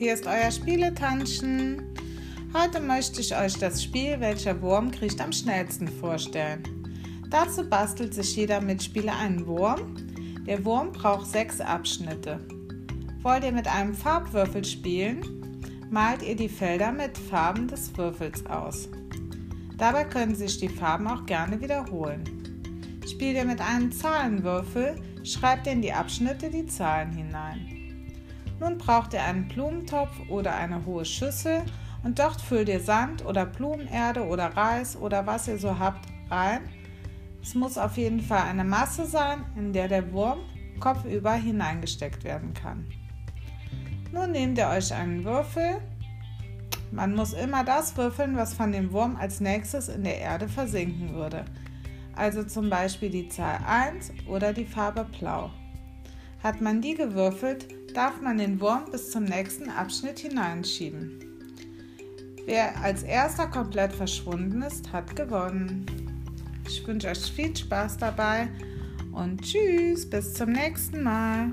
hier ist euer Spieletanschen. Heute möchte ich euch das Spiel Welcher Wurm kriegt am schnellsten vorstellen. Dazu bastelt sich jeder Mitspieler einen Wurm. Der Wurm braucht sechs Abschnitte. Wollt ihr mit einem Farbwürfel spielen, malt ihr die Felder mit Farben des Würfels aus. Dabei können sich die Farben auch gerne wiederholen. Spielt ihr mit einem Zahlenwürfel, schreibt ihr in die Abschnitte die Zahlen hinein. Nun braucht ihr einen Blumentopf oder eine hohe Schüssel und dort füllt ihr Sand oder Blumenerde oder Reis oder was ihr so habt rein. Es muss auf jeden Fall eine Masse sein, in der der Wurm kopfüber hineingesteckt werden kann. Nun nehmt ihr euch einen Würfel. Man muss immer das würfeln, was von dem Wurm als nächstes in der Erde versinken würde. Also zum Beispiel die Zahl 1 oder die Farbe Blau. Hat man die gewürfelt, darf man den Wurm bis zum nächsten Abschnitt hineinschieben. Wer als erster komplett verschwunden ist, hat gewonnen. Ich wünsche euch viel Spaß dabei und tschüss, bis zum nächsten Mal.